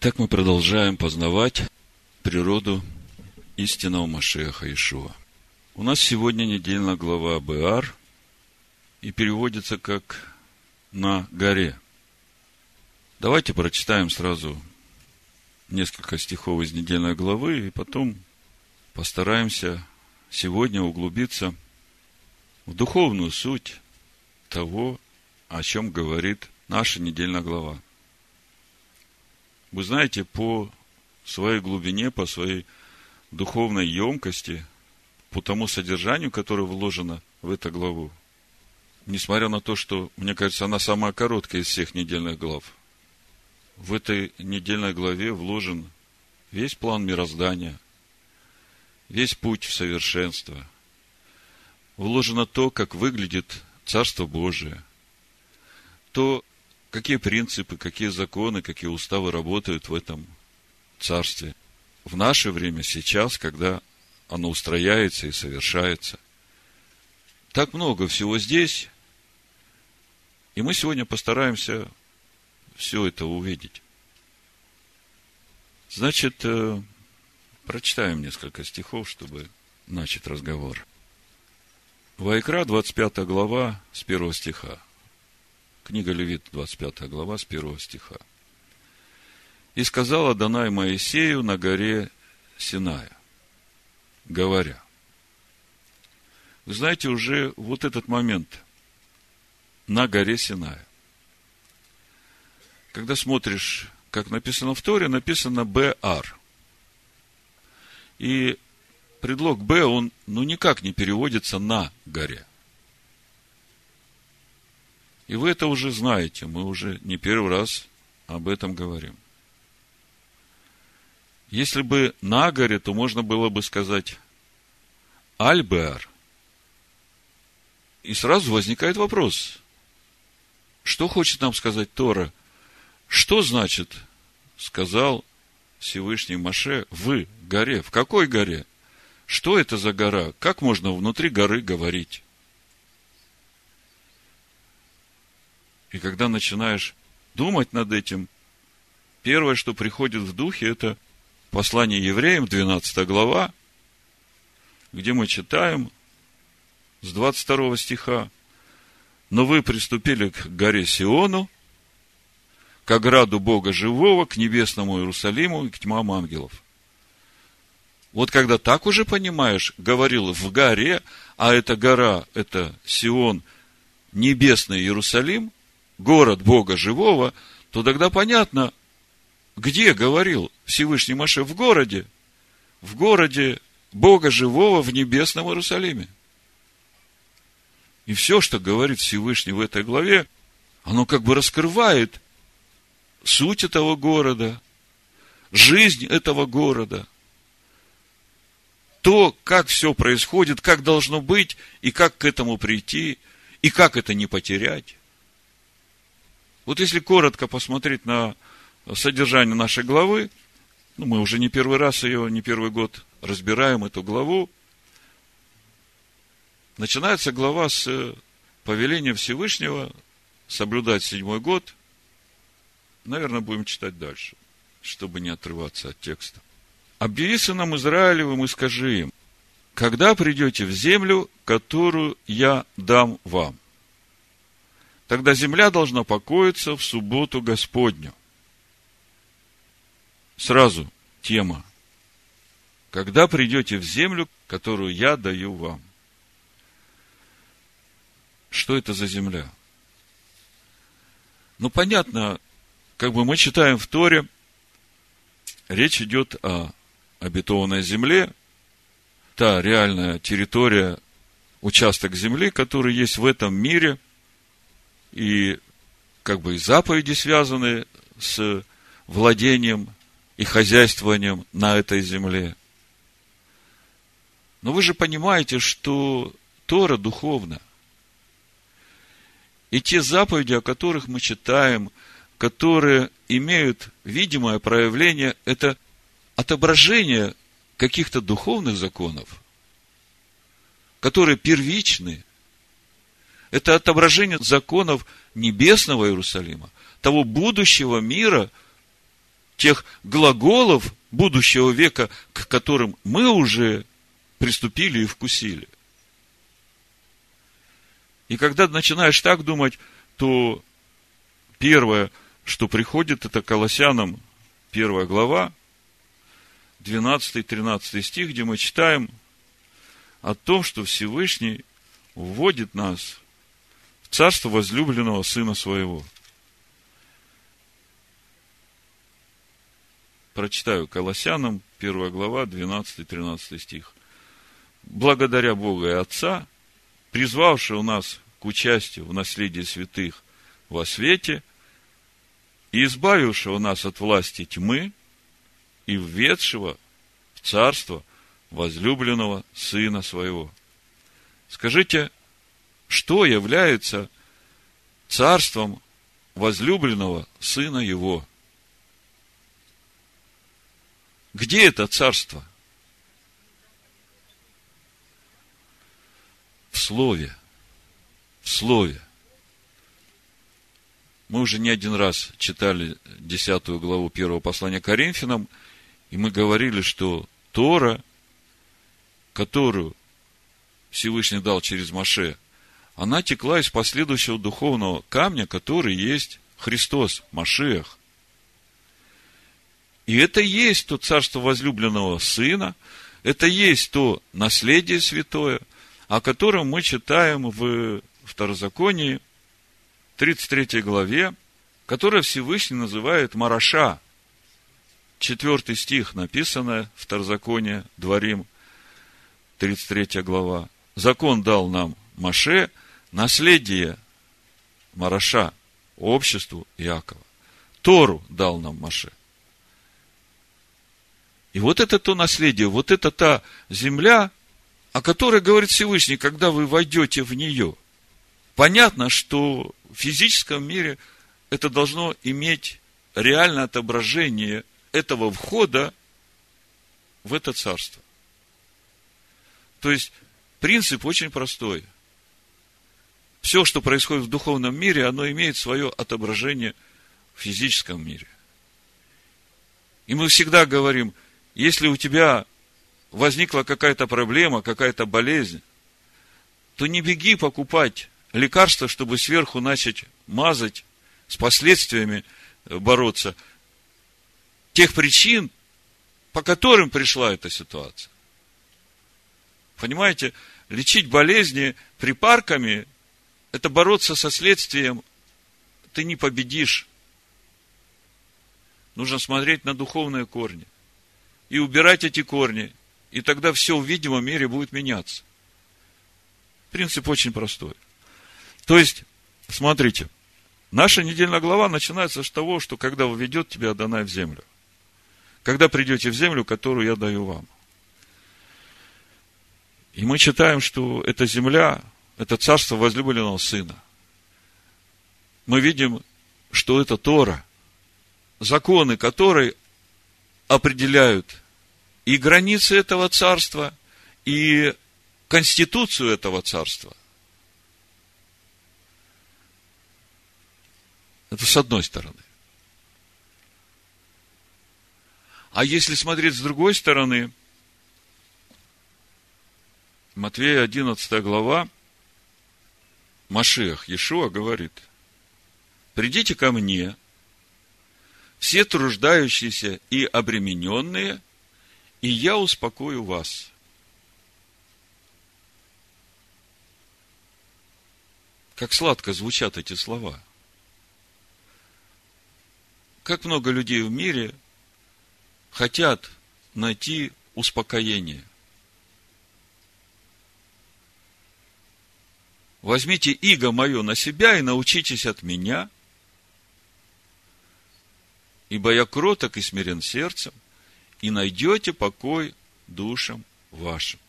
Итак, мы продолжаем познавать природу истинного Машеха Ишуа. У нас сегодня недельная глава Беар и переводится как «на горе». Давайте прочитаем сразу несколько стихов из недельной главы, и потом постараемся сегодня углубиться в духовную суть того, о чем говорит наша недельная глава. Вы знаете, по своей глубине, по своей духовной емкости, по тому содержанию, которое вложено в эту главу, несмотря на то, что, мне кажется, она самая короткая из всех недельных глав, в этой недельной главе вложен весь план мироздания, весь путь в совершенство. Вложено то, как выглядит Царство Божие, то, какие принципы, какие законы, какие уставы работают в этом царстве. В наше время, сейчас, когда оно устрояется и совершается. Так много всего здесь, и мы сегодня постараемся все это увидеть. Значит, э, прочитаем несколько стихов, чтобы начать разговор. Вайкра, 25 глава, с 1 стиха. Книга Левит, 25 глава, с 1 стиха. «И сказала Данай Моисею на горе Синая, говоря». Вы знаете, уже вот этот момент на горе Синая. Когда смотришь, как написано в Торе, написано «БР». И предлог «Б», он ну никак не переводится «на горе». И вы это уже знаете, мы уже не первый раз об этом говорим. Если бы на горе, то можно было бы сказать Альбеар. И сразу возникает вопрос, что хочет нам сказать Тора? Что значит, сказал Всевышний Маше, в горе? В какой горе? Что это за гора? Как можно внутри горы говорить? И когда начинаешь думать над этим, первое, что приходит в духе, это послание евреям, 12 глава, где мы читаем с 22 стиха. «Но вы приступили к горе Сиону, к ограду Бога живого, к небесному Иерусалиму и к тьмам ангелов». Вот когда так уже понимаешь, говорил в горе, а эта гора, это Сион, небесный Иерусалим, город Бога живого, то тогда понятно, где говорил Всевышний Маше в городе, в городе Бога живого в небесном Иерусалиме. И все, что говорит Всевышний в этой главе, оно как бы раскрывает суть этого города, жизнь этого города, то, как все происходит, как должно быть, и как к этому прийти, и как это не потерять. Вот если коротко посмотреть на содержание нашей главы, ну, мы уже не первый раз ее, не первый год разбираем эту главу, начинается глава с повеления Всевышнего соблюдать седьмой год. Наверное, будем читать дальше, чтобы не отрываться от текста. «Объяви сынам Израилевым и скажи им, когда придете в землю, которую я дам вам – Тогда земля должна покоиться в субботу Господню. Сразу тема. Когда придете в землю, которую я даю вам. Что это за земля? Ну, понятно, как бы мы читаем в Торе, речь идет о обетованной земле, та реальная территория, участок земли, который есть в этом мире – и как бы и заповеди связаны с владением и хозяйствованием на этой земле. Но вы же понимаете, что Тора духовна. И те заповеди, о которых мы читаем, которые имеют видимое проявление, это отображение каких-то духовных законов, которые первичны это отображение законов небесного Иерусалима, того будущего мира, тех глаголов будущего века, к которым мы уже приступили и вкусили. И когда начинаешь так думать, то первое, что приходит, это Колоссянам, первая глава, 12-13 стих, где мы читаем о том, что Всевышний вводит нас в царство возлюбленного Сына Своего. Прочитаю Колоссянам, 1 глава, 12-13 стих. Благодаря Бога и Отца, призвавшего нас к участию в наследии святых во свете и избавившего нас от власти тьмы и введшего в царство возлюбленного Сына Своего. Скажите, что является царством возлюбленного Сына Его? Где это царство? В Слове. В Слове. Мы уже не один раз читали десятую главу первого послания Коринфянам, и мы говорили, что Тора, которую Всевышний дал через Маше, она текла из последующего духовного камня, который есть Христос, Машех. И это есть то царство возлюбленного Сына, это есть то наследие святое, о котором мы читаем в Второзаконии, 33 главе, которое Всевышний называет Мараша. Четвертый стих написано в Второзаконие, Дворим, 33 глава. Закон дал нам Маше, наследие Мараша, обществу Иакова. Тору дал нам Маше. И вот это то наследие, вот это та земля, о которой говорит Всевышний, когда вы войдете в нее. Понятно, что в физическом мире это должно иметь реальное отображение этого входа в это царство. То есть, принцип очень простой. Все, что происходит в духовном мире, оно имеет свое отображение в физическом мире. И мы всегда говорим, если у тебя возникла какая-то проблема, какая-то болезнь, то не беги покупать лекарства, чтобы сверху начать мазать, с последствиями бороться тех причин, по которым пришла эта ситуация. Понимаете, лечить болезни припарками – это бороться со следствием, ты не победишь. Нужно смотреть на духовные корни и убирать эти корни, и тогда все в видимом мире будет меняться. Принцип очень простой. То есть, смотрите, наша недельная глава начинается с того, что когда введет тебя Адонай в землю. Когда придете в землю, которую я даю вам. И мы читаем, что эта земля, это царство возлюбленного сына. Мы видим, что это Тора, законы которой определяют и границы этого царства, и конституцию этого царства. Это с одной стороны. А если смотреть с другой стороны, Матвея 11 глава, Машех, Иешуа говорит, придите ко мне, все труждающиеся и обремененные, и я успокою вас. Как сладко звучат эти слова – как много людей в мире хотят найти успокоение. Возьмите иго мое на себя и научитесь от меня, ибо я кроток и смирен сердцем, и найдете покой душам вашим.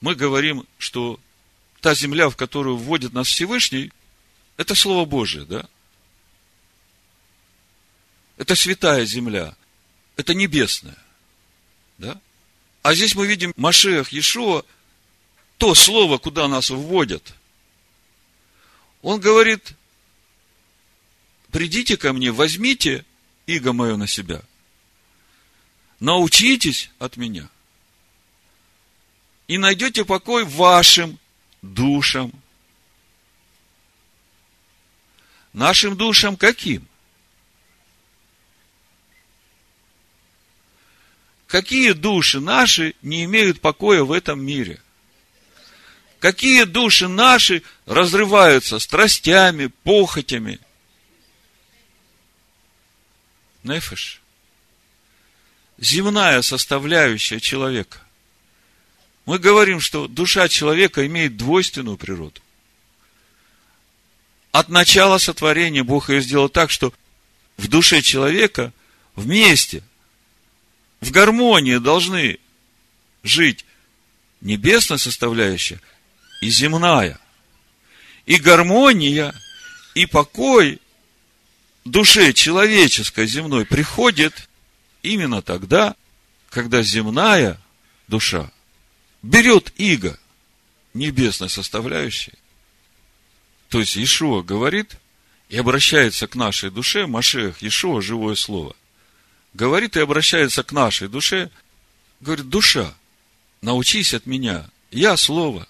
Мы говорим, что та земля, в которую вводит нас Всевышний, это Слово Божие, да? Это святая земля. Это небесная. Да? А здесь мы видим Машех Иешуа, то слово, куда нас вводят. Он говорит, придите ко мне, возьмите иго мое на себя. Научитесь от меня. И найдете покой вашим душам. Нашим душам каким? Какие души наши не имеют покоя в этом мире? Какие души наши разрываются страстями, похотями? Нефиш. Земная составляющая человека. Мы говорим, что душа человека имеет двойственную природу. От начала сотворения Бог ее сделал так, что в душе человека вместе в гармонии должны жить небесная составляющая и земная. И гармония, и покой душе человеческой земной приходит именно тогда, когда земная душа берет иго небесной составляющей. То есть Ишуа говорит и обращается к нашей душе, Машех, Ишуа, живое слово – говорит и обращается к нашей душе, говорит, душа, научись от меня, я слово.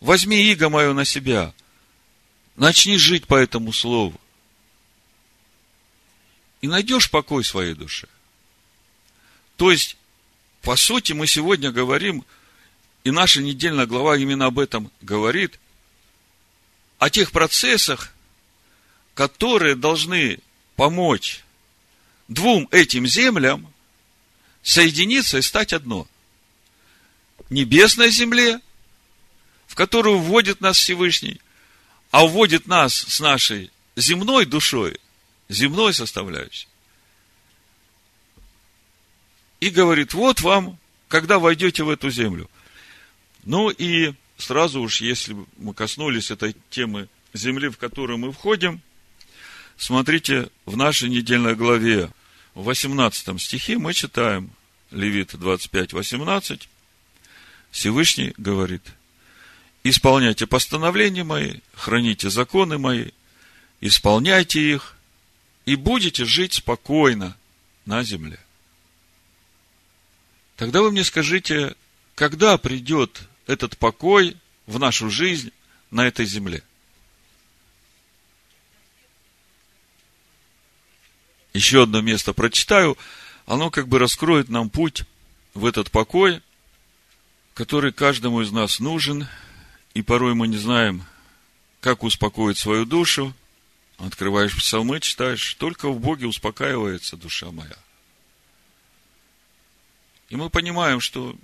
Возьми иго мое на себя, начни жить по этому слову. И найдешь покой своей душе. То есть, по сути, мы сегодня говорим, и наша недельная глава именно об этом говорит, о тех процессах, которые должны помочь двум этим землям соединиться и стать одно. Небесной земле, в которую вводит нас Всевышний, а вводит нас с нашей земной душой, земной составляющей. И говорит, вот вам, когда войдете в эту землю. Ну и сразу уж, если мы коснулись этой темы земли, в которую мы входим, смотрите, в нашей недельной главе в 18 стихе мы читаем, Левит 25, 18, Всевышний говорит, исполняйте постановления мои, храните законы мои, исполняйте их, и будете жить спокойно на земле. Тогда вы мне скажите, когда придет этот покой в нашу жизнь на этой земле? Еще одно место прочитаю, оно как бы раскроет нам путь в этот покой, который каждому из нас нужен, и порой мы не знаем, как успокоить свою душу. Открываешь псалмы, читаешь, только в Боге успокаивается душа моя. И мы понимаем, что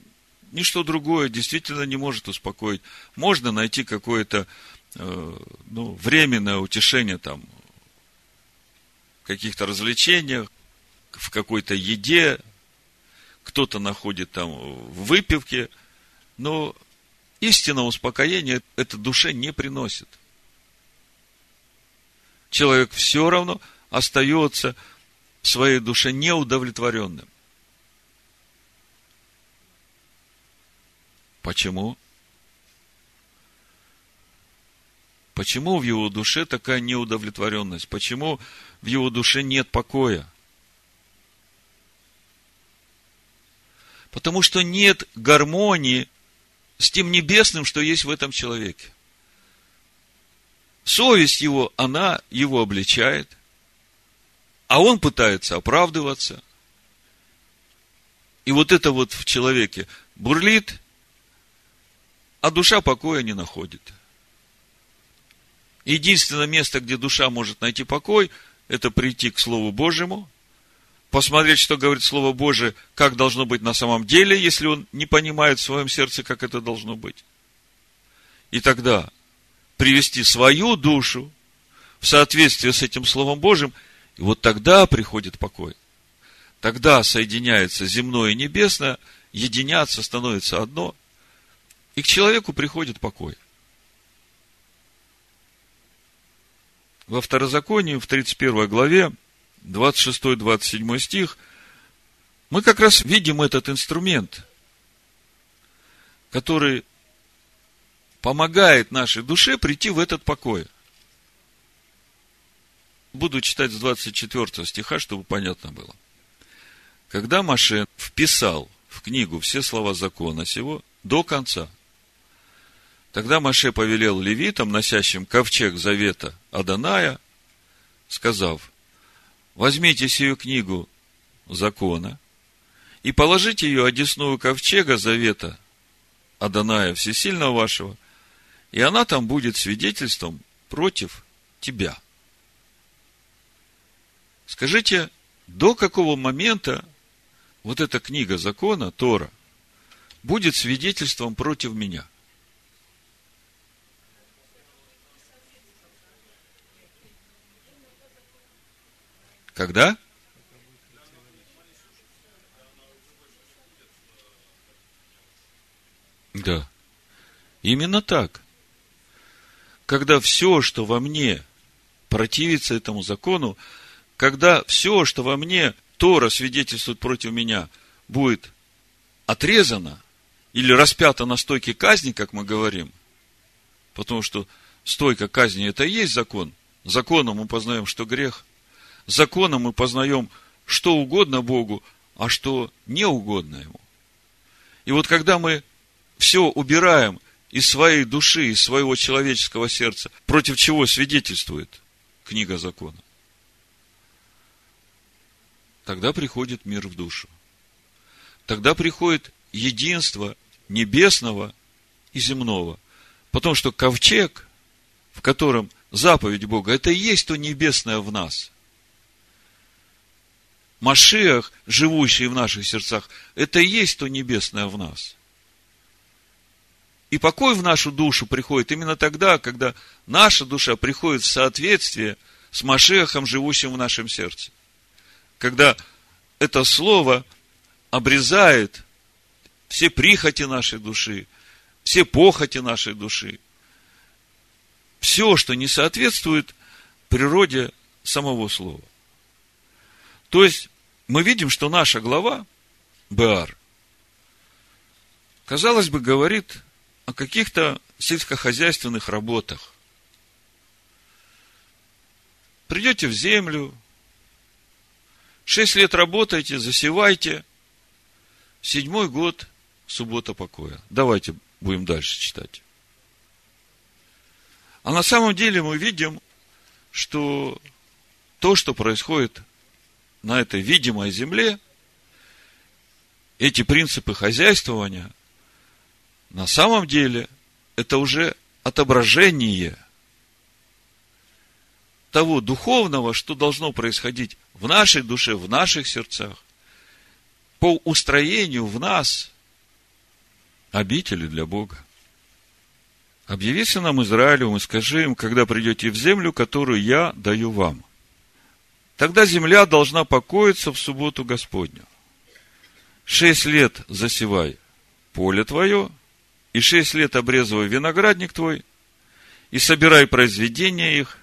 ничто другое действительно не может успокоить. Можно найти какое-то э, ну, временное утешение там каких-то развлечениях, в какой-то еде, кто-то находит там в выпивке, но истинного успокоения это душе не приносит. Человек все равно остается в своей душе неудовлетворенным. Почему? Почему в его душе такая неудовлетворенность? Почему в его душе нет покоя? Потому что нет гармонии с тем небесным, что есть в этом человеке. Совесть его, она его обличает, а он пытается оправдываться. И вот это вот в человеке бурлит, а душа покоя не находит – Единственное место, где душа может найти покой, это прийти к Слову Божьему, посмотреть, что говорит Слово Божие, как должно быть на самом деле, если он не понимает в своем сердце, как это должно быть. И тогда привести свою душу в соответствие с этим Словом Божьим, и вот тогда приходит покой. Тогда соединяется земное и небесное, единятся, становится одно, и к человеку приходит покой. Во Второзаконии, в 31 главе, 26-27 стих, мы как раз видим этот инструмент, который помогает нашей душе прийти в этот покой. буду читать с 24 стиха, чтобы понятно было. Когда Маше вписал в книгу все слова закона сего до конца, тогда Маше повелел левитам, носящим ковчег завета Аданая, сказав, возьмите сию книгу закона и положите ее одесную ковчега завета Аданая Всесильного вашего, и она там будет свидетельством против тебя. Скажите, до какого момента вот эта книга закона, Тора, будет свидетельством против меня? Когда? Да. Именно так. Когда все, что во мне противится этому закону, когда все, что во мне Тора свидетельствует против меня, будет отрезано или распято на стойке казни, как мы говорим, потому что стойка казни – это и есть закон. Законом мы познаем, что грех. Законом мы познаем, что угодно Богу, а что не угодно Ему. И вот когда мы все убираем из своей души, из своего человеческого сердца, против чего свидетельствует книга закона, тогда приходит мир в душу. Тогда приходит единство небесного и земного. Потому что ковчег, в котором заповедь Бога, это и есть то небесное в нас. Машиах, живущий в наших сердцах, это и есть то небесное в нас. И покой в нашу душу приходит именно тогда, когда наша душа приходит в соответствие с Машехом, живущим в нашем сердце когда это слово обрезает все прихоти нашей души, все похоти нашей души, все, что не соответствует природе самого слова. То есть, мы видим, что наша глава, Беар, казалось бы, говорит о каких-то сельскохозяйственных работах. Придете в землю, Шесть лет работаете, засевайте. Седьмой год – суббота покоя. Давайте будем дальше читать. А на самом деле мы видим, что то, что происходит на этой видимой земле, эти принципы хозяйствования, на самом деле, это уже отображение того духовного, что должно происходить в нашей душе, в наших сердцах, по устроению в нас обители для Бога. Объяви нам Израилю, и скажи им, когда придете в землю, которую я даю вам. Тогда земля должна покоиться в субботу Господню. Шесть лет засевай поле твое, и шесть лет обрезывай виноградник твой, и собирай произведения их,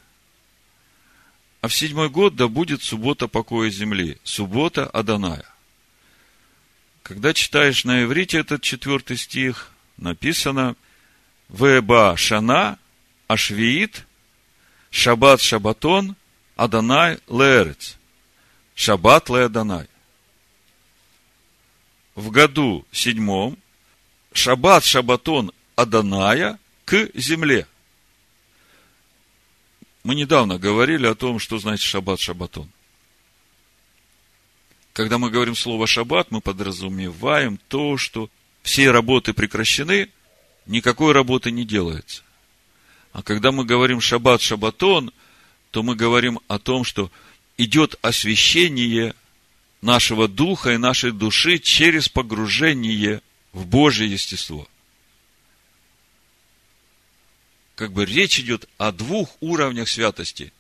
а в седьмой год да будет суббота покоя земли, суббота Аданая. Когда читаешь на иврите этот четвертый стих, написано Веба Шана, Ашвиит, Шаббат Шабатон, Аданай Лерец. Шаббат Ле Аданай. В году седьмом Шаббат Шабатон Аданая к земле. Мы недавно говорили о том, что значит шаббат шаббатон. Когда мы говорим слово шаббат, мы подразумеваем то, что все работы прекращены, никакой работы не делается. А когда мы говорим шаббат шаббатон, то мы говорим о том, что идет освящение нашего духа и нашей души через погружение в Божье естество. как бы речь идет о двух уровнях святости.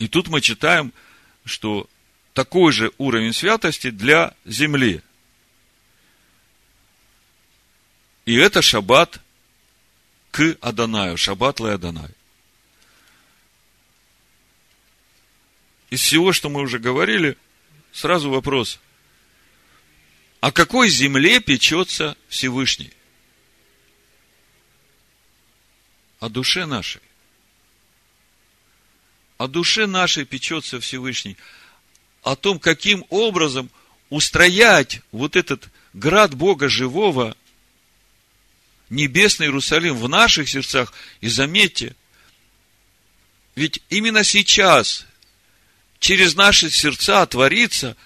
И тут мы читаем, что такой же уровень святости для земли. И это шаббат к Адонаю, шаббат ле Адонай. Из всего, что мы уже говорили, сразу вопрос – о какой земле печется Всевышний? о душе нашей. О душе нашей печется Всевышний. О том, каким образом устроять вот этот град Бога живого, небесный Иерусалим в наших сердцах. И заметьте, ведь именно сейчас через наши сердца творится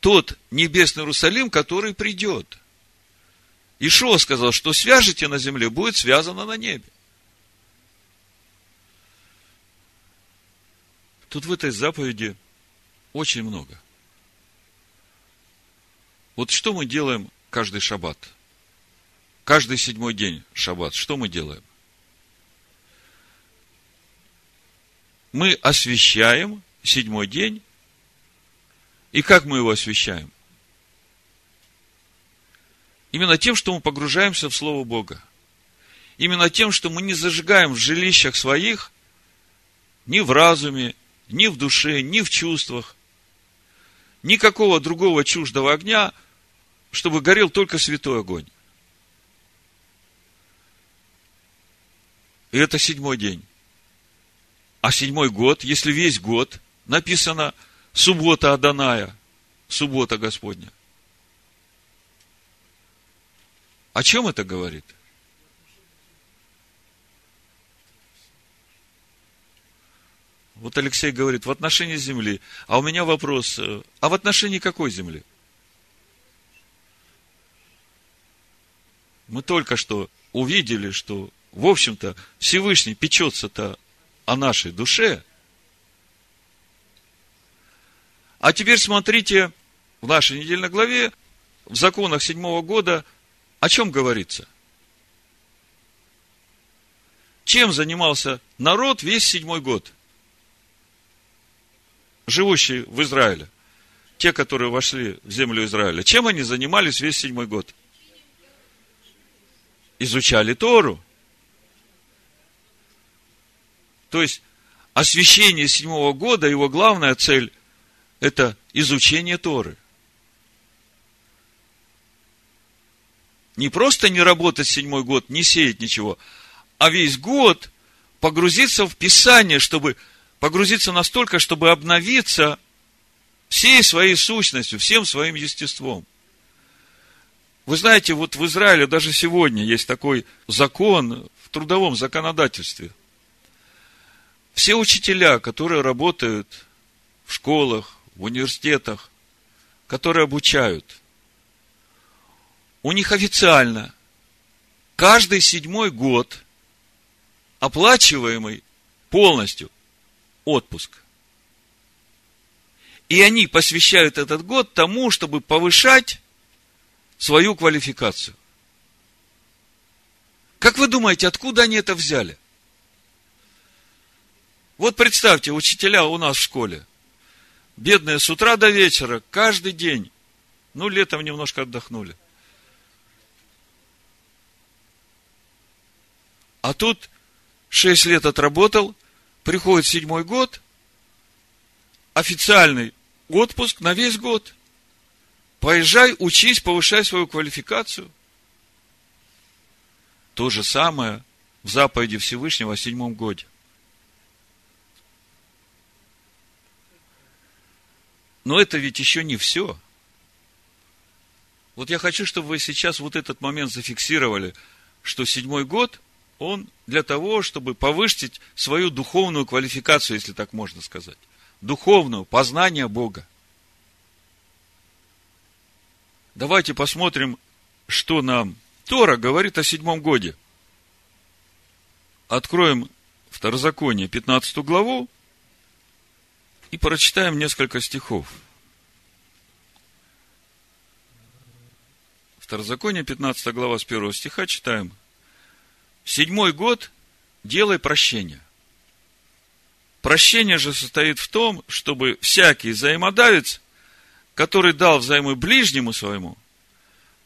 тот небесный Иерусалим, который придет. Ишуа сказал, что свяжете на земле, будет связано на небе. Тут в этой заповеди очень много. Вот что мы делаем каждый шаббат? Каждый седьмой день шаббат. Что мы делаем? Мы освещаем седьмой день. И как мы его освещаем? Именно тем, что мы погружаемся в Слово Бога. Именно тем, что мы не зажигаем в жилищах своих, ни в разуме, ни в душе, ни в чувствах, никакого другого чуждого огня – чтобы горел только святой огонь. И это седьмой день. А седьмой год, если весь год написано суббота Аданая, суббота Господня. О чем это говорит? Вот Алексей говорит, в отношении земли. А у меня вопрос, э, а в отношении какой земли? Мы только что увидели, что, в общем-то, Всевышний печется-то о нашей душе. А теперь смотрите, в нашей недельной главе, в законах седьмого года, о чем говорится? Чем занимался народ весь седьмой год? Живущий в Израиле. Те, которые вошли в землю Израиля. Чем они занимались весь седьмой год? – изучали Тору. То есть, освящение седьмого года, его главная цель – это изучение Торы. Не просто не работать седьмой год, не сеять ничего, а весь год погрузиться в Писание, чтобы погрузиться настолько, чтобы обновиться всей своей сущностью, всем своим естеством – вы знаете, вот в Израиле даже сегодня есть такой закон в трудовом законодательстве. Все учителя, которые работают в школах, в университетах, которые обучают, у них официально каждый седьмой год оплачиваемый полностью отпуск. И они посвящают этот год тому, чтобы повышать свою квалификацию. Как вы думаете, откуда они это взяли? Вот представьте, учителя у нас в школе. Бедные с утра до вечера, каждый день. Ну, летом немножко отдохнули. А тут шесть лет отработал, приходит седьмой год, официальный отпуск на весь год. Поезжай, учись, повышай свою квалификацию. То же самое в заповеди Всевышнего о седьмом годе. Но это ведь еще не все. Вот я хочу, чтобы вы сейчас вот этот момент зафиксировали, что седьмой год, он для того, чтобы повысить свою духовную квалификацию, если так можно сказать. Духовную, познание Бога. Давайте посмотрим, что нам Тора говорит о седьмом годе. Откроем Второзаконие, 15 главу, и прочитаем несколько стихов. Второзаконие, 15 глава, с первого стиха читаем. седьмой год делай прощение. Прощение же состоит в том, чтобы всякий взаимодавец который дал взаймы ближнему своему,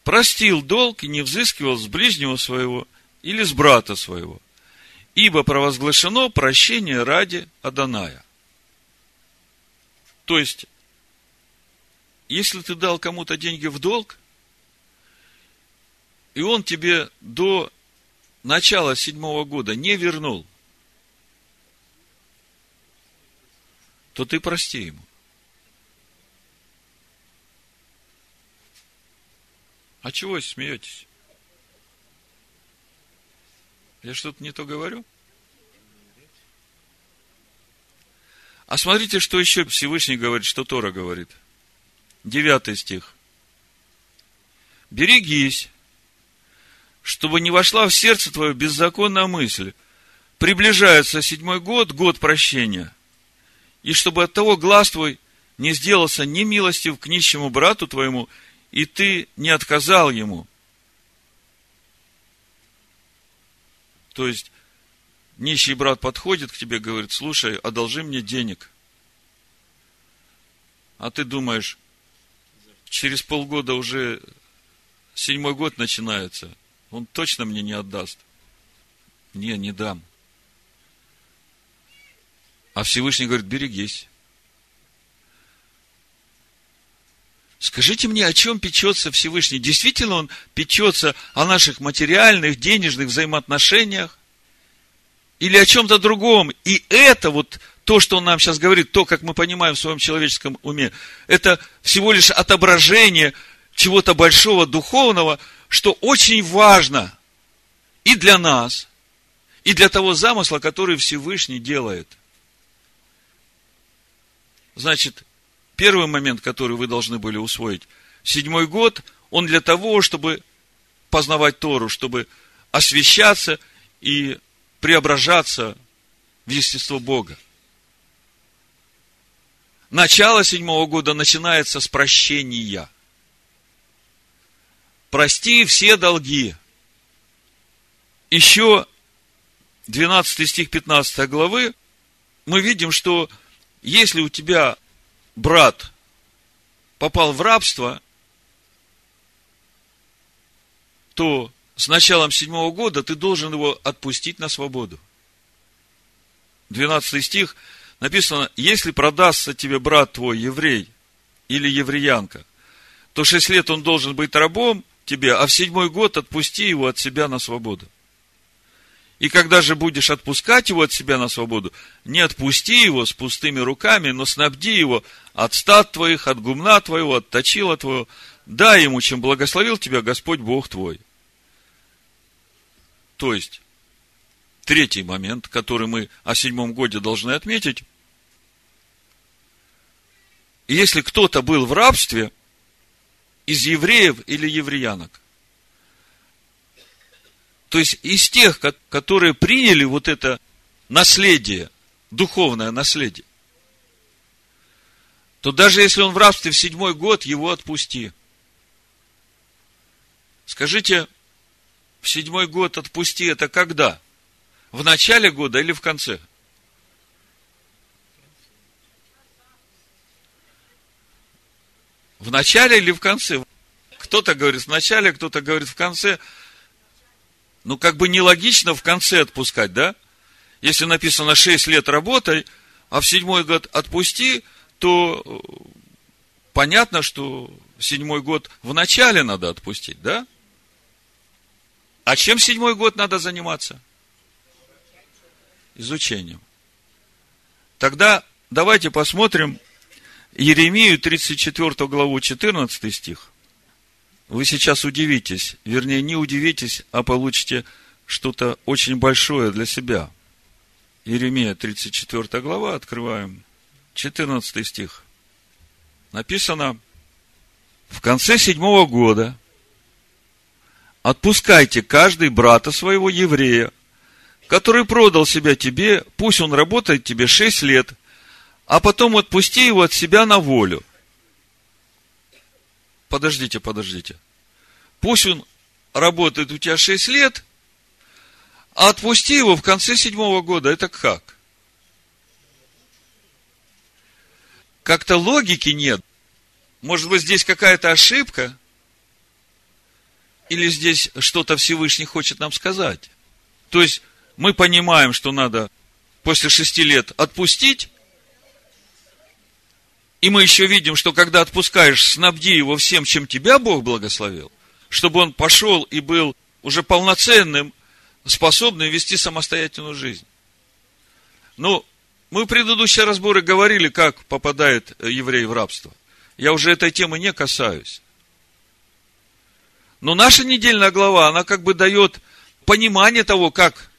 простил долг и не взыскивал с ближнего своего или с брата своего, ибо провозглашено прощение ради Аданая. То есть, если ты дал кому-то деньги в долг, и он тебе до начало седьмого года не вернул, то ты прости ему. А чего вы смеетесь? Я что-то не то говорю? А смотрите, что еще Всевышний говорит, что Тора говорит. Девятый стих. Берегись, чтобы не вошла в сердце твое беззаконная мысль. Приближается седьмой год, год прощения. И чтобы от того глаз твой не сделался ни милостив к нищему брату твоему, и ты не отказал ему. То есть, нищий брат подходит к тебе, говорит, слушай, одолжи мне денег. А ты думаешь, через полгода уже седьмой год начинается, он точно мне не отдаст. Не, не дам. А Всевышний говорит, берегись. Скажите мне, о чем печется Всевышний? Действительно он печется о наших материальных, денежных взаимоотношениях? Или о чем-то другом? И это вот то, что он нам сейчас говорит, то, как мы понимаем в своем человеческом уме, это всего лишь отображение чего-то большого, духовного, что очень важно и для нас, и для того замысла, который Всевышний делает. Значит, Первый момент, который вы должны были усвоить. Седьмой год, он для того, чтобы познавать Тору, чтобы освещаться и преображаться в естество Бога. Начало седьмого года начинается с прощения. Прости все долги. Еще 12 стих 15 главы мы видим, что если у тебя брат попал в рабство, то с началом седьмого года ты должен его отпустить на свободу. 12 стих написано, если продастся тебе брат твой, еврей или евреянка, то шесть лет он должен быть рабом тебе, а в седьмой год отпусти его от себя на свободу. И когда же будешь отпускать его от себя на свободу, не отпусти его с пустыми руками, но снабди его от стад твоих, от гумна твоего, от точила твоего. Дай ему, чем благословил тебя Господь Бог твой. То есть, третий момент, который мы о седьмом годе должны отметить. Если кто-то был в рабстве из евреев или евреянок, то есть из тех, которые приняли вот это наследие, духовное наследие, то даже если он в рабстве в седьмой год, его отпусти. Скажите, в седьмой год отпусти это когда? В начале года или в конце? В начале или в конце? Кто-то говорит в начале, кто-то говорит в конце – ну, как бы нелогично в конце отпускать, да? Если написано 6 лет работай, а в седьмой год отпусти, то э, понятно, что седьмой год в начале надо отпустить, да? А чем седьмой год надо заниматься? Изучением. Тогда давайте посмотрим Еремию 34 главу 14 стих вы сейчас удивитесь, вернее, не удивитесь, а получите что-то очень большое для себя. Иеремия, 34 глава, открываем, 14 стих. Написано, в конце седьмого года отпускайте каждый брата своего еврея, который продал себя тебе, пусть он работает тебе шесть лет, а потом отпусти его от себя на волю подождите, подождите. Пусть он работает у тебя 6 лет, а отпусти его в конце седьмого года. Это как? Как-то логики нет. Может быть, здесь какая-то ошибка? Или здесь что-то Всевышний хочет нам сказать? То есть, мы понимаем, что надо после шести лет отпустить, и мы еще видим, что когда отпускаешь, снабди его всем, чем тебя Бог благословил, чтобы он пошел и был уже полноценным способны вести самостоятельную жизнь. Ну, мы в предыдущие разборы говорили, как попадает еврей в рабство. Я уже этой темы не касаюсь. Но наша недельная глава, она как бы дает понимание того, как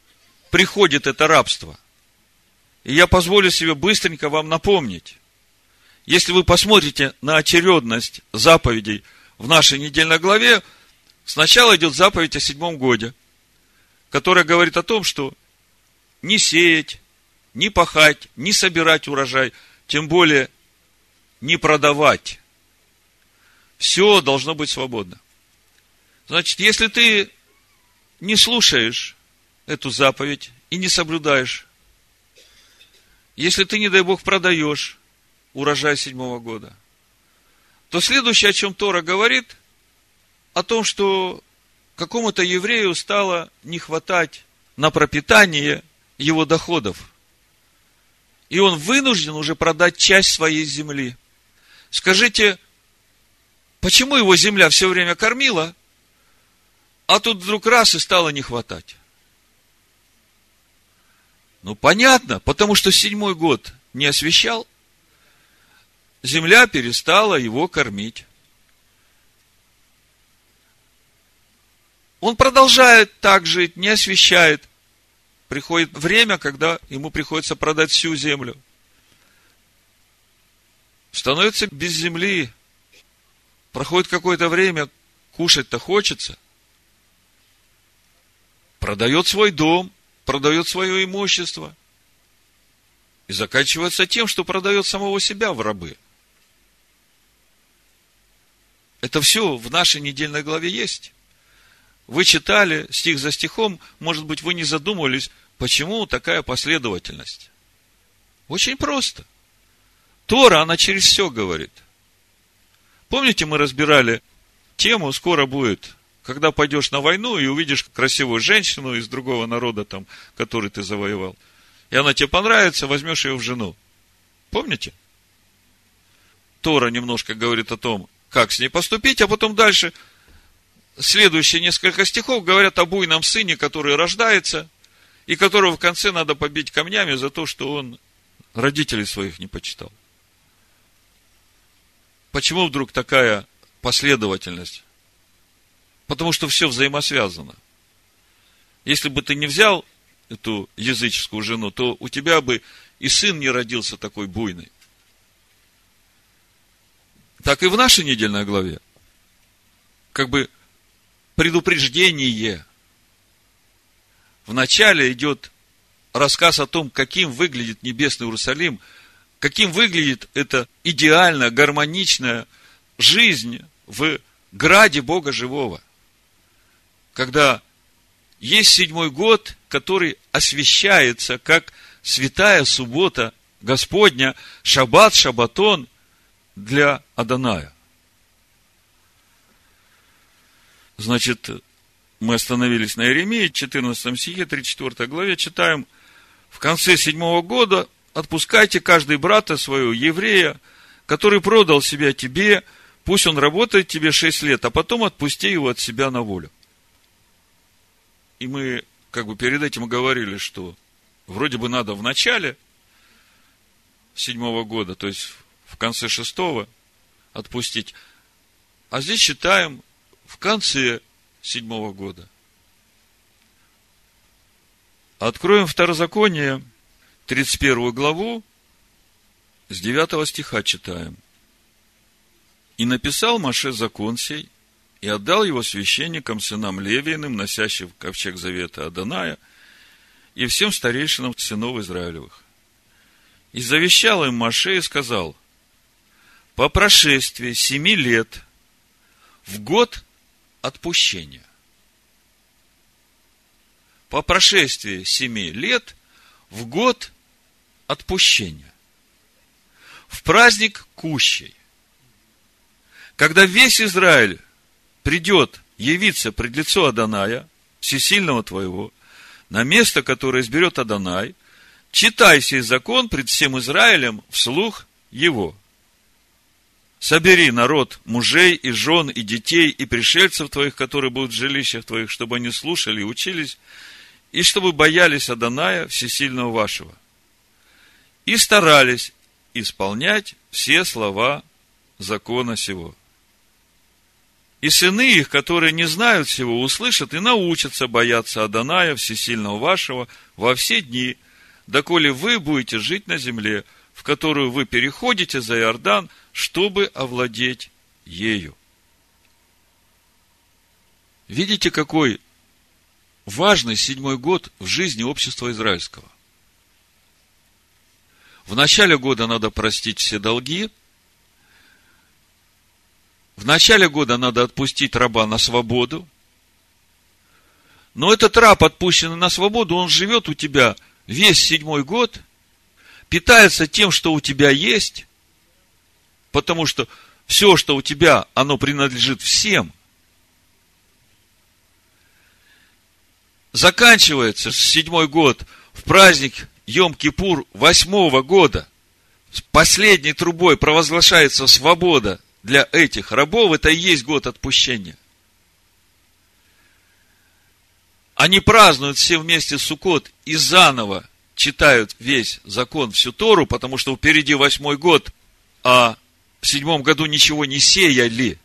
приходит это рабство. И я позволю себе быстренько вам напомнить. Если вы посмотрите на очередность заповедей в нашей недельной главе, сначала идет заповедь о седьмом годе, которая говорит о том, что не сеять, не пахать, не собирать урожай, тем более не продавать. Все должно быть свободно. Значит, если ты не слушаешь эту заповедь и не соблюдаешь, если ты, не дай Бог, продаешь урожай седьмого года, то следующее, о чем Тора говорит, о том, что какому-то еврею стало не хватать на пропитание его доходов. И он вынужден уже продать часть своей земли. Скажите, почему его земля все время кормила, а тут вдруг раз и стало не хватать? Ну, понятно, потому что седьмой год не освещал, земля перестала его кормить. Он продолжает так жить, не освещает. Приходит время, когда ему приходится продать всю землю. Становится без земли. Проходит какое-то время, кушать-то хочется. Продает свой дом, продает свое имущество. И заканчивается тем, что продает самого себя в рабы. Это все в нашей недельной главе есть. Вы читали стих за стихом, может быть, вы не задумывались, почему такая последовательность. Очень просто. Тора, она через все говорит. Помните, мы разбирали тему, скоро будет, когда пойдешь на войну и увидишь красивую женщину из другого народа, там, который ты завоевал, и она тебе понравится, возьмешь ее в жену. Помните? Тора немножко говорит о том, как с ней поступить, а потом дальше следующие несколько стихов говорят о буйном сыне, который рождается, и которого в конце надо побить камнями за то, что он родителей своих не почитал. Почему вдруг такая последовательность? Потому что все взаимосвязано. Если бы ты не взял эту языческую жену, то у тебя бы и сын не родился такой буйный. Так и в нашей недельной главе. Как бы предупреждение. Вначале идет рассказ о том, каким выглядит небесный Иерусалим, каким выглядит эта идеальная, гармоничная жизнь в граде Бога Живого. Когда есть седьмой год, который освещается как святая суббота Господня, шаббат, шабатон для Аданая. Значит, мы остановились на Иеремии, 14 стихе, 34 главе, читаем, в конце седьмого года отпускайте каждый брата своего, еврея, который продал себя тебе, пусть он работает тебе шесть лет, а потом отпусти его от себя на волю. И мы как бы перед этим говорили, что вроде бы надо в начале седьмого года, то есть в конце шестого отпустить. А здесь читаем в конце седьмого года. Откроем Второзаконие, 31 главу, с 9 стиха читаем. «И написал Маше закон сей, и отдал его священникам, сынам Левииным, носящим ковчег завета Аданая, и всем старейшинам сынов Израилевых. И завещал им Маше и сказал, по прошествии семи лет в год отпущения. По прошествии семи лет в год отпущения. В праздник Кущей. Когда весь Израиль придет явиться пред лицо Аданая, всесильного твоего, на место, которое изберет Адонай, читай сей закон пред всем Израилем вслух его – Собери народ, мужей и жен, и детей, и пришельцев твоих, которые будут в жилищах твоих, чтобы они слушали и учились, и чтобы боялись Аданая Всесильного вашего, и старались исполнять все слова закона сего. И сыны их, которые не знают всего, услышат и научатся бояться Аданая Всесильного вашего во все дни, доколе вы будете жить на земле, в которую вы переходите за Иордан, чтобы овладеть ею. Видите, какой важный седьмой год в жизни общества израильского. В начале года надо простить все долги. В начале года надо отпустить раба на свободу. Но этот раб, отпущенный на свободу, он живет у тебя весь седьмой год, питается тем, что у тебя есть, потому что все, что у тебя, оно принадлежит всем – заканчивается седьмой год в праздник Йом-Кипур восьмого года. С последней трубой провозглашается свобода для этих рабов. Это и есть год отпущения. Они празднуют все вместе Суккот и заново читают весь закон, всю Тору, потому что впереди восьмой год, а в седьмом году ничего не сеяли.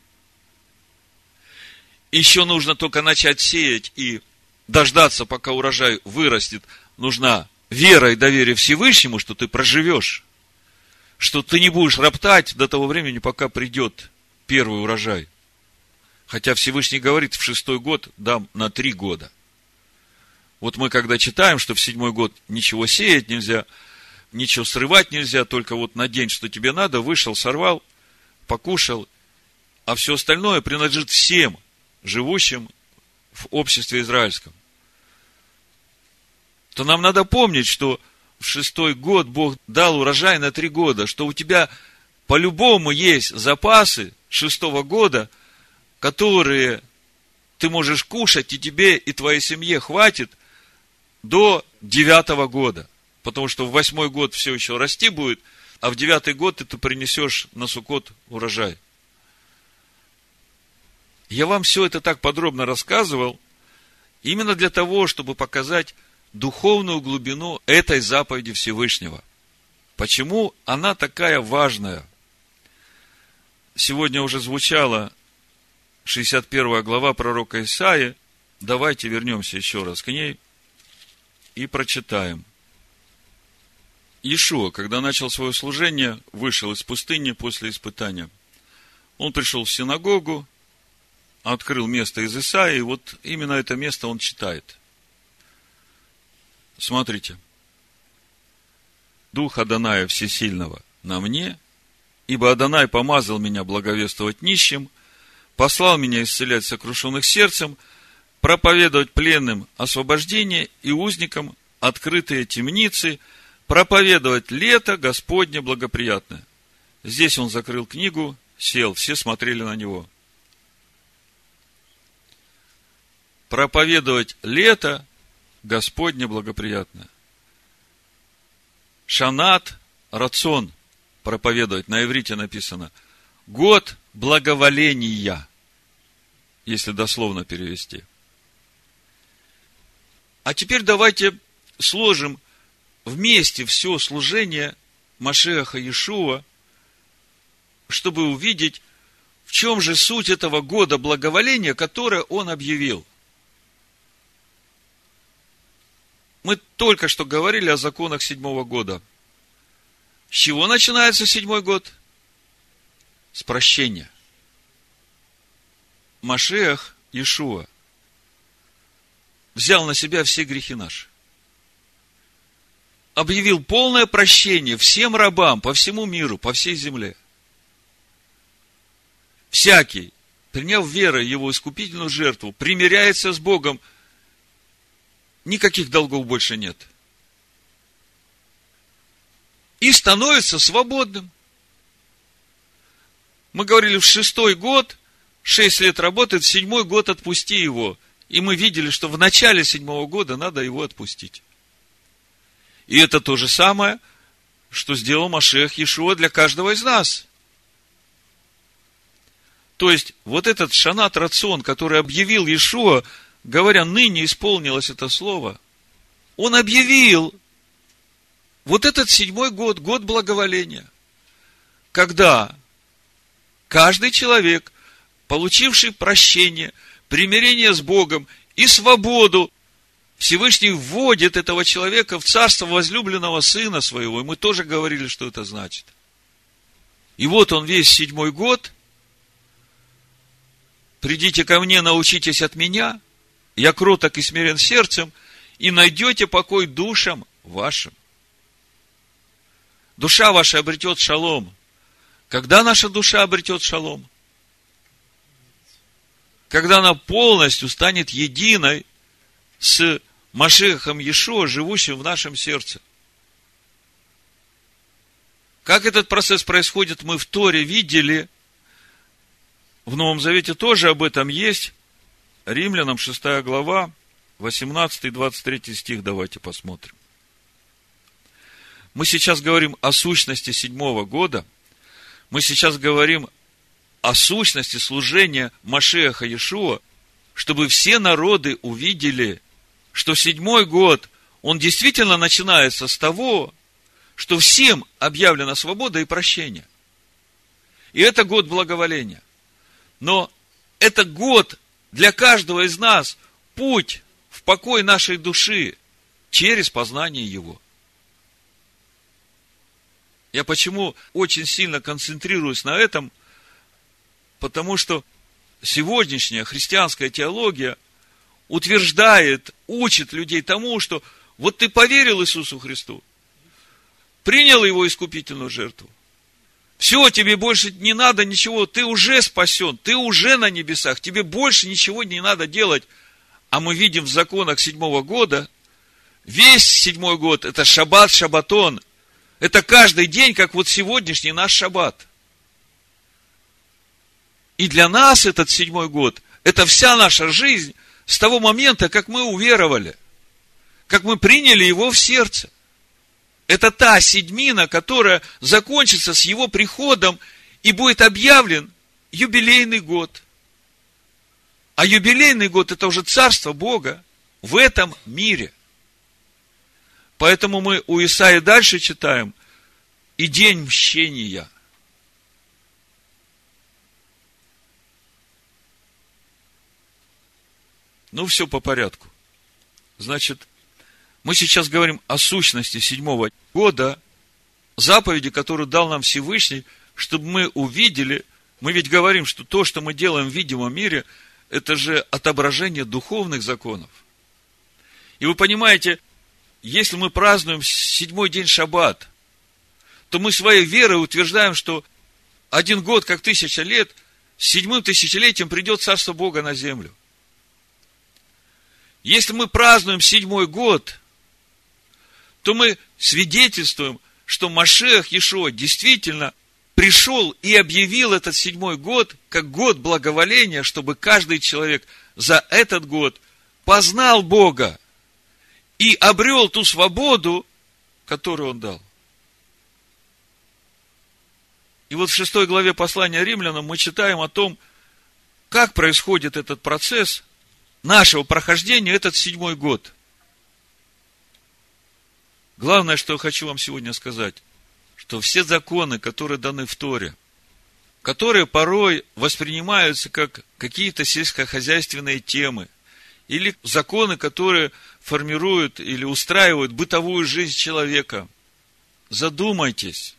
Еще нужно только начать сеять и дождаться, пока урожай вырастет, нужна вера и доверие Всевышнему, что ты проживешь, что ты не будешь роптать до того времени, пока придет первый урожай. Хотя Всевышний говорит, в шестой год дам на три года. Вот мы когда читаем, что в седьмой год ничего сеять нельзя, ничего срывать нельзя, только вот на день, что тебе надо, вышел, сорвал, покушал, а все остальное принадлежит всем живущим в обществе израильском, то нам надо помнить, что в шестой год Бог дал урожай на три года, что у тебя по-любому есть запасы шестого года, которые ты можешь кушать, и тебе, и твоей семье хватит до девятого года. Потому что в восьмой год все еще расти будет, а в девятый год ты принесешь на сукот урожай. Я вам все это так подробно рассказывал, именно для того, чтобы показать духовную глубину этой заповеди Всевышнего. Почему она такая важная? Сегодня уже звучала 61 глава пророка Исаия. Давайте вернемся еще раз к ней и прочитаем. Иешуа, когда начал свое служение, вышел из пустыни после испытания. Он пришел в синагогу, открыл место из Исаии, и вот именно это место он читает. Смотрите. Дух Аданая Всесильного на мне, ибо Адонай помазал меня благовествовать нищим, послал меня исцелять сокрушенных сердцем, проповедовать пленным освобождение и узникам открытые темницы, проповедовать лето Господне благоприятное. Здесь он закрыл книгу, сел, все смотрели на него – проповедовать лето Господне благоприятное. Шанат, рацион проповедовать, на иврите написано, год благоволения, если дословно перевести. А теперь давайте сложим вместе все служение Машеха Иешуа, чтобы увидеть, в чем же суть этого года благоволения, которое он объявил – Мы только что говорили о законах седьмого года. С чего начинается седьмой год? С прощения. Машех Иешуа взял на себя все грехи наши. Объявил полное прощение всем рабам по всему миру, по всей земле. Всякий, приняв верой его искупительную жертву, примиряется с Богом – никаких долгов больше нет. И становится свободным. Мы говорили, в шестой год, шесть лет работает, в седьмой год отпусти его. И мы видели, что в начале седьмого года надо его отпустить. И это то же самое, что сделал Машех Иешуа для каждого из нас. То есть, вот этот шанат рацион, который объявил Иешуа, говоря, ныне исполнилось это слово, Он объявил вот этот седьмой год, год благоволения, когда каждый человек, получивший прощение, примирение с Богом и свободу, Всевышний вводит этого человека в царство возлюбленного сына своего. И мы тоже говорили, что это значит. И вот он весь седьмой год. Придите ко мне, научитесь от меня. Я кроток и смирен сердцем, и найдете покой душам вашим. Душа ваша обретет шалом. Когда наша душа обретет шалом? Когда она полностью станет единой с Машехом Иешуа, живущим в нашем сердце. Как этот процесс происходит, мы в Торе видели. В Новом Завете тоже об этом есть. Римлянам 6 глава, 18 и 23 стих давайте посмотрим. Мы сейчас говорим о сущности седьмого года. Мы сейчас говорим о сущности служения Машеха Иешуа, чтобы все народы увидели, что седьмой год, он действительно начинается с того, что всем объявлена свобода и прощение. И это год благоволения. Но это год для каждого из нас, путь в покой нашей души через познание Его – я почему очень сильно концентрируюсь на этом? Потому что сегодняшняя христианская теология утверждает, учит людей тому, что вот ты поверил Иисусу Христу, принял его искупительную жертву. Все, тебе больше не надо ничего, ты уже спасен, ты уже на небесах, тебе больше ничего не надо делать. А мы видим в законах седьмого года, весь седьмой год, это шаббат, шаббатон, это каждый день, как вот сегодняшний наш шаббат. И для нас этот седьмой год, это вся наша жизнь с того момента, как мы уверовали, как мы приняли его в сердце. Это та седьмина, которая закончится с его приходом и будет объявлен юбилейный год. А юбилейный год – это уже царство Бога в этом мире. Поэтому мы у Исаи дальше читаем, и день мщения. Ну, все по порядку. Значит, мы сейчас говорим о сущности седьмого года, заповеди, которую дал нам Всевышний, чтобы мы увидели, мы ведь говорим, что то, что мы делаем в видимом мире, это же отображение духовных законов. И вы понимаете, если мы празднуем седьмой день шаббат, то мы своей верой утверждаем, что один год, как тысяча лет, седьмым тысячелетием придет Царство Бога на землю. Если мы празднуем седьмой год, то мы свидетельствуем, что Машех Ешо действительно пришел и объявил этот седьмой год как год благоволения, чтобы каждый человек за этот год познал Бога и обрел ту свободу, которую он дал. И вот в шестой главе послания римлянам мы читаем о том, как происходит этот процесс нашего прохождения, этот седьмой год. Главное, что я хочу вам сегодня сказать, что все законы, которые даны в Торе, которые порой воспринимаются как какие-то сельскохозяйственные темы, или законы, которые формируют или устраивают бытовую жизнь человека. Задумайтесь.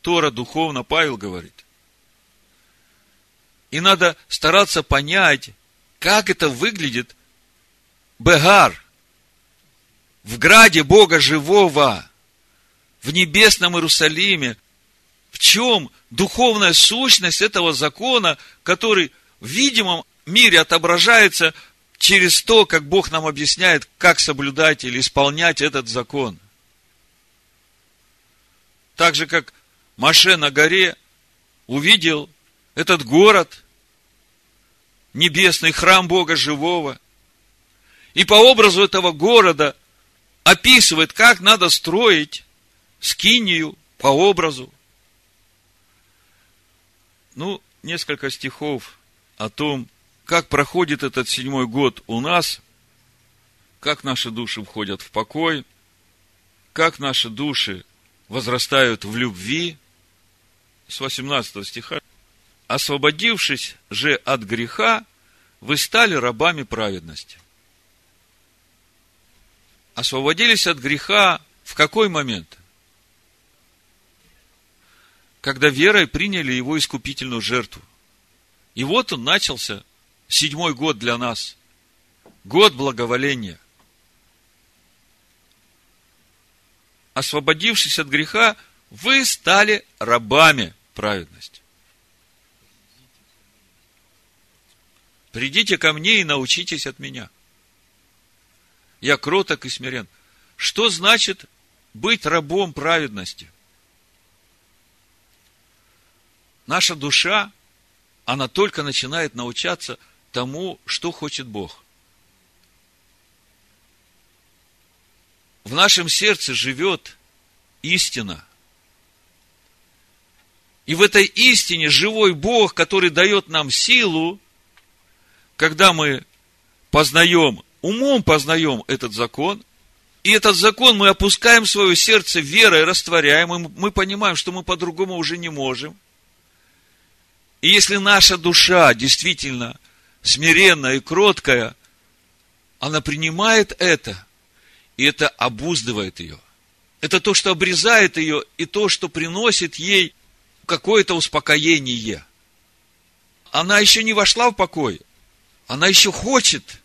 Тора духовно, Павел говорит. И надо стараться понять, как это выглядит Бегар, в граде Бога живого, в небесном Иерусалиме, в чем духовная сущность этого закона, который в видимом мире отображается через то, как Бог нам объясняет, как соблюдать или исполнять этот закон. Так же, как Маше на горе увидел этот город, небесный храм Бога живого, и по образу этого города описывает, как надо строить скинию по образу. Ну, несколько стихов о том, как проходит этот седьмой год у нас, как наши души входят в покой, как наши души возрастают в любви. С 18 стиха. Освободившись же от греха, вы стали рабами праведности. Освободились от греха в какой момент? Когда верой приняли его искупительную жертву. И вот он начался, седьмой год для нас. Год благоволения. Освободившись от греха, вы стали рабами праведности. Придите ко мне и научитесь от меня. Я кроток и смирен. Что значит быть рабом праведности? Наша душа, она только начинает научаться тому, что хочет Бог. В нашем сердце живет истина. И в этой истине живой Бог, который дает нам силу когда мы познаем, умом познаем этот закон, и этот закон мы опускаем в свое сердце верой, растворяем, и мы понимаем, что мы по-другому уже не можем. И если наша душа действительно смиренная и кроткая, она принимает это, и это обуздывает ее. Это то, что обрезает ее, и то, что приносит ей какое-то успокоение. Она еще не вошла в покой, она еще хочет,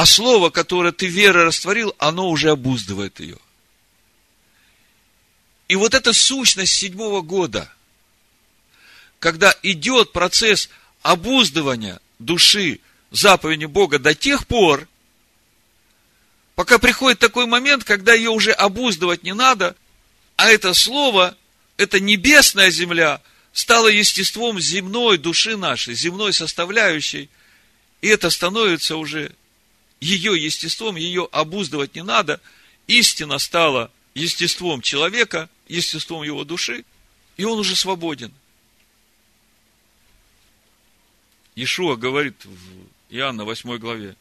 а слово, которое ты верой растворил, оно уже обуздывает ее. И вот эта сущность седьмого года, когда идет процесс обуздывания души заповеди Бога до тех пор, пока приходит такой момент, когда ее уже обуздывать не надо, а это слово, это небесная земля, стало естеством земной души нашей, земной составляющей, и это становится уже ее естеством, ее обуздывать не надо. Истина стала естеством человека, естеством его души, и он уже свободен. Ишуа говорит в Иоанна 8 главе,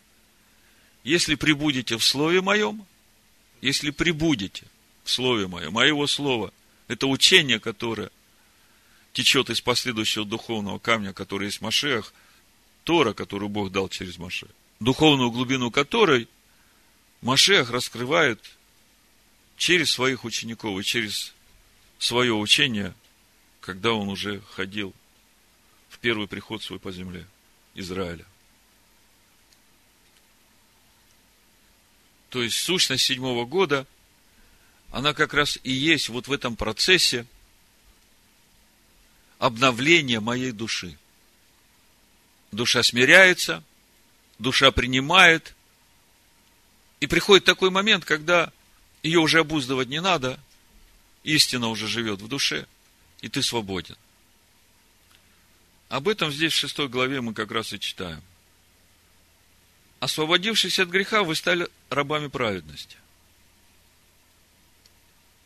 если прибудете в Слове Моем, если прибудете в Слове Моем, моего Слова, это учение, которое течет из последующего духовного камня, который есть Машех, Тора, которую Бог дал через Маше, духовную глубину которой Машех раскрывает через своих учеников и через свое учение, когда он уже ходил в первый приход свой по земле Израиля. То есть сущность седьмого года, она как раз и есть вот в этом процессе – обновление моей души. Душа смиряется, душа принимает, и приходит такой момент, когда ее уже обуздывать не надо, истина уже живет в душе, и ты свободен. Об этом здесь в шестой главе мы как раз и читаем. Освободившись от греха, вы стали рабами праведности.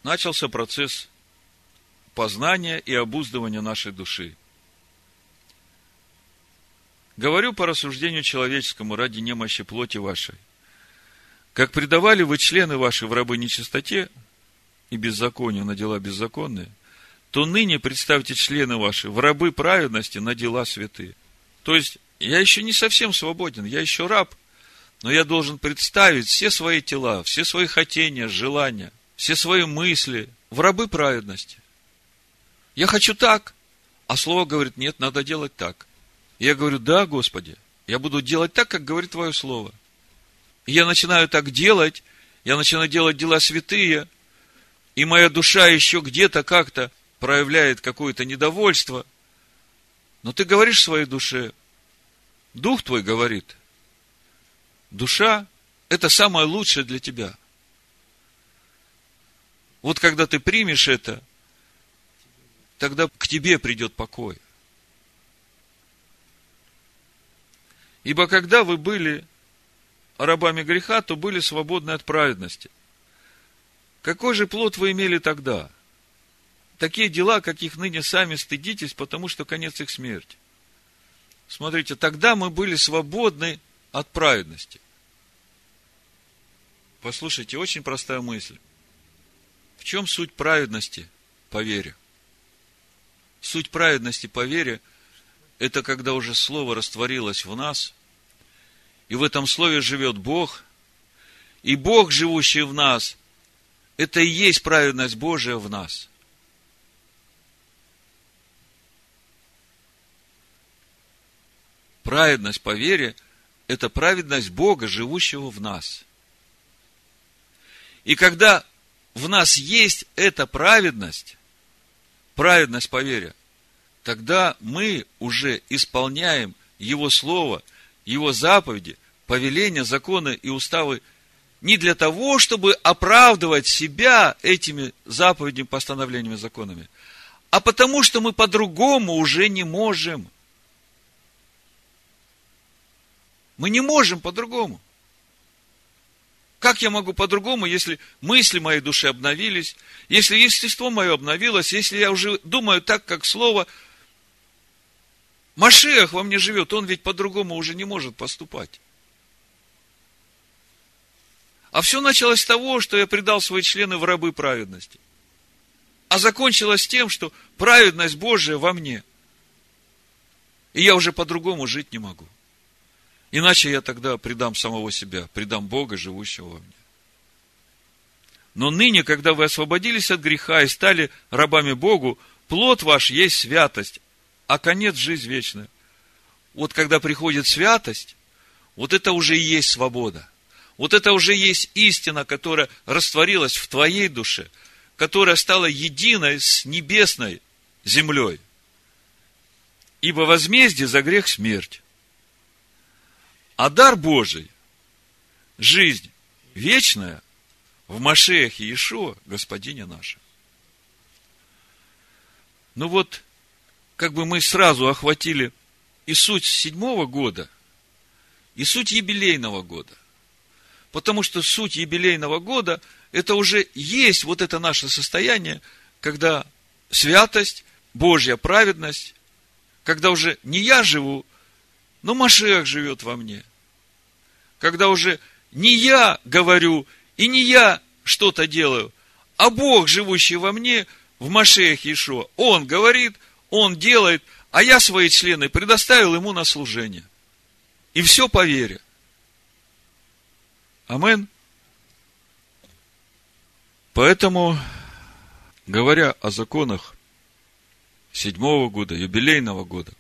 Начался процесс познания и обуздывания нашей души. Говорю по рассуждению человеческому ради немощи плоти вашей. Как предавали вы члены ваши в рабы нечистоте и беззаконию на дела беззаконные, то ныне представьте члены ваши в рабы праведности на дела святые. То есть, я еще не совсем свободен, я еще раб, но я должен представить все свои тела, все свои хотения, желания, все свои мысли в рабы праведности. Я хочу так. А слово говорит, нет, надо делать так. Я говорю, да, Господи, я буду делать так, как говорит Твое Слово. И я начинаю так делать, я начинаю делать дела святые, и моя душа еще где-то как-то проявляет какое-то недовольство. Но ты говоришь своей душе, дух твой говорит, душа – это самое лучшее для тебя. Вот когда ты примешь это – тогда к тебе придет покой. Ибо когда вы были рабами греха, то были свободны от праведности. Какой же плод вы имели тогда? Такие дела, каких ныне сами стыдитесь, потому что конец их смерти. Смотрите, тогда мы были свободны от праведности. Послушайте, очень простая мысль. В чем суть праведности по вере? Суть праведности по вере – это когда уже Слово растворилось в нас, и в этом Слове живет Бог, и Бог, живущий в нас, это и есть праведность Божия в нас. Праведность по вере – это праведность Бога, живущего в нас. И когда в нас есть эта праведность, праведность по вере, тогда мы уже исполняем Его Слово, Его заповеди, повеления, законы и уставы не для того, чтобы оправдывать себя этими заповедями, постановлениями, законами, а потому что мы по-другому уже не можем. Мы не можем по-другому. Как я могу по-другому, если мысли моей души обновились, если естество мое обновилось, если я уже думаю так, как слово, Машех во мне живет, он ведь по-другому уже не может поступать. А все началось с того, что я предал свои члены в рабы праведности. А закончилось тем, что праведность Божия во мне. И я уже по-другому жить не могу. Иначе я тогда предам самого себя, предам Бога, живущего во мне. Но ныне, когда вы освободились от греха и стали рабами Богу, плод ваш есть святость, а конец – жизнь вечная. Вот когда приходит святость, вот это уже и есть свобода. Вот это уже есть истина, которая растворилась в твоей душе, которая стала единой с небесной землей. Ибо возмездие за грех – смерть. А дар Божий, жизнь вечная в Машеях и Иешуа, Господине нашем. Ну вот, как бы мы сразу охватили и суть седьмого года, и суть юбилейного года. Потому что суть юбилейного года – это уже есть вот это наше состояние, когда святость, Божья праведность, когда уже не я живу, но Машех живет во мне. Когда уже не я говорю и не я что-то делаю, а Бог, живущий во мне, в Машеях Ишуа, Он говорит, Он делает, а я свои члены предоставил Ему на служение. И все по вере. Амен. Поэтому, говоря о законах седьмого года, юбилейного года,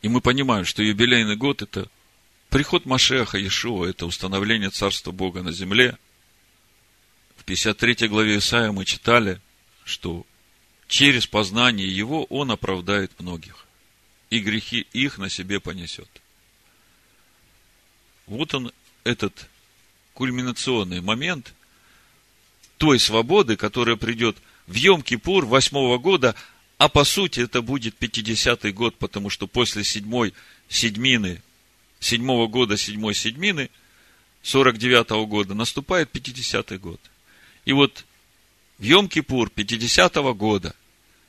и мы понимаем, что юбилейный год – это приход Машеха Иешуа, это установление Царства Бога на земле. В 53 главе Исаия мы читали, что через познание Его Он оправдает многих, и грехи их на себе понесет. Вот он, этот кульминационный момент той свободы, которая придет в Йом-Кипур восьмого года, а по сути это будет 50-й год, потому что после седьмой седьмины, седьмого года седьмой седьмины, 49-го года, наступает 50-й год. И вот в Йом-Кипур 50-го года,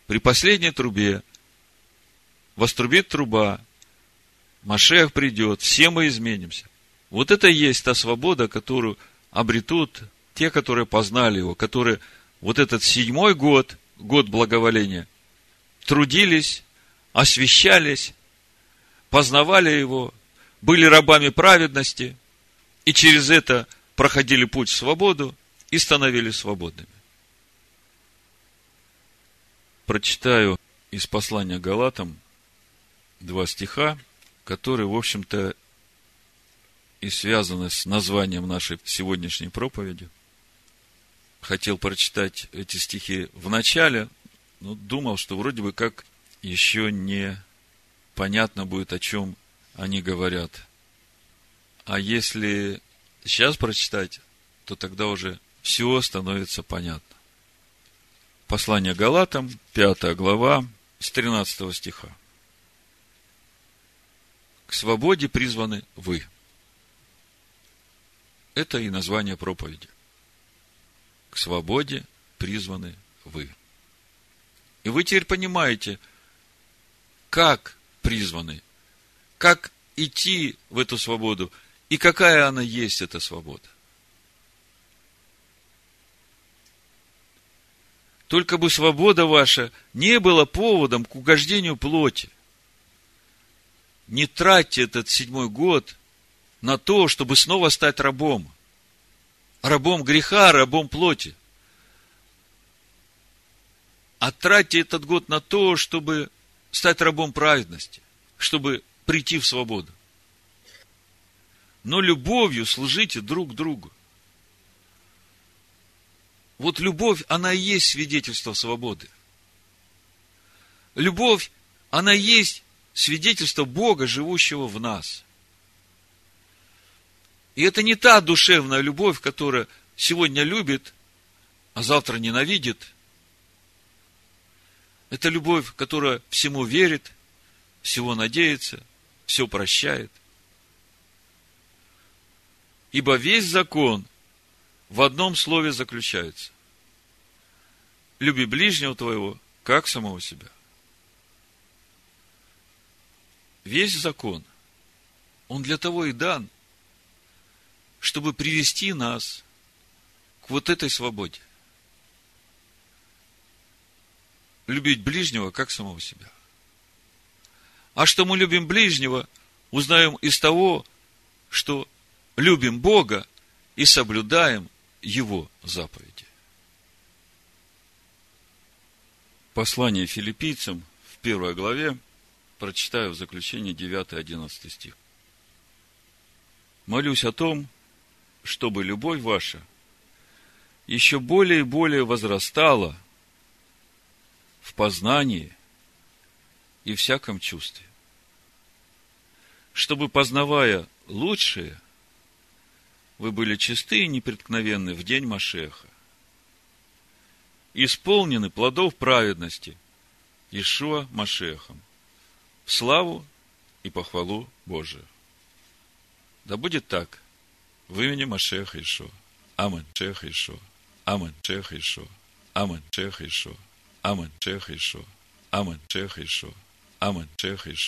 при последней трубе, вострубит труба, Машех придет, все мы изменимся. Вот это и есть та свобода, которую обретут те, которые познали его, которые вот этот седьмой год, год благоволения, трудились, освящались, познавали его, были рабами праведности, и через это проходили путь в свободу и становились свободными. Прочитаю из послания Галатам два стиха, которые, в общем-то, и связаны с названием нашей сегодняшней проповеди. Хотел прочитать эти стихи в начале, но думал, что вроде бы как еще не понятно будет, о чем они говорят. А если сейчас прочитать, то тогда уже все становится понятно. Послание Галатам, 5 глава, с 13 стиха. К свободе призваны вы – это и название проповеди. К свободе призваны вы. И вы теперь понимаете, как призваны, как идти в эту свободу и какая она есть, эта свобода. Только бы свобода ваша не была поводом к угождению плоти. Не тратьте этот седьмой год на то, чтобы снова стать рабом. Рабом греха, рабом плоти. А тратьте этот год на то, чтобы стать рабом праведности, чтобы прийти в свободу. Но любовью служите друг другу. Вот любовь, она и есть свидетельство свободы. Любовь, она и есть свидетельство Бога, живущего в нас. И это не та душевная любовь, которая сегодня любит, а завтра ненавидит. Это любовь, которая всему верит, всего надеется, все прощает. Ибо весь закон в одном слове заключается. Люби ближнего твоего, как самого себя. Весь закон, он для того и дан, чтобы привести нас к вот этой свободе. Любить ближнего, как самого себя. А что мы любим ближнего, узнаем из того, что любим Бога и соблюдаем Его заповеди. Послание филиппийцам в первой главе прочитаю в заключение 9-11 стих. Молюсь о том, чтобы любовь ваша еще более и более возрастала в познании и всяком чувстве. Чтобы, познавая лучшее, вы были чисты и непреткновенны в день Машеха, исполнены плодов праведности Ишуа Машехом, в славу и похвалу Божию. Да будет так в имени Машеха Ишуа. Амин. Шеха Ишуа. Амин. Шеха Ишуа. Амин. Шеха Ишуа. Амин. Шеха Ишуа. Амин. Шеха Ишуа. Амин. Шеха Ишуа.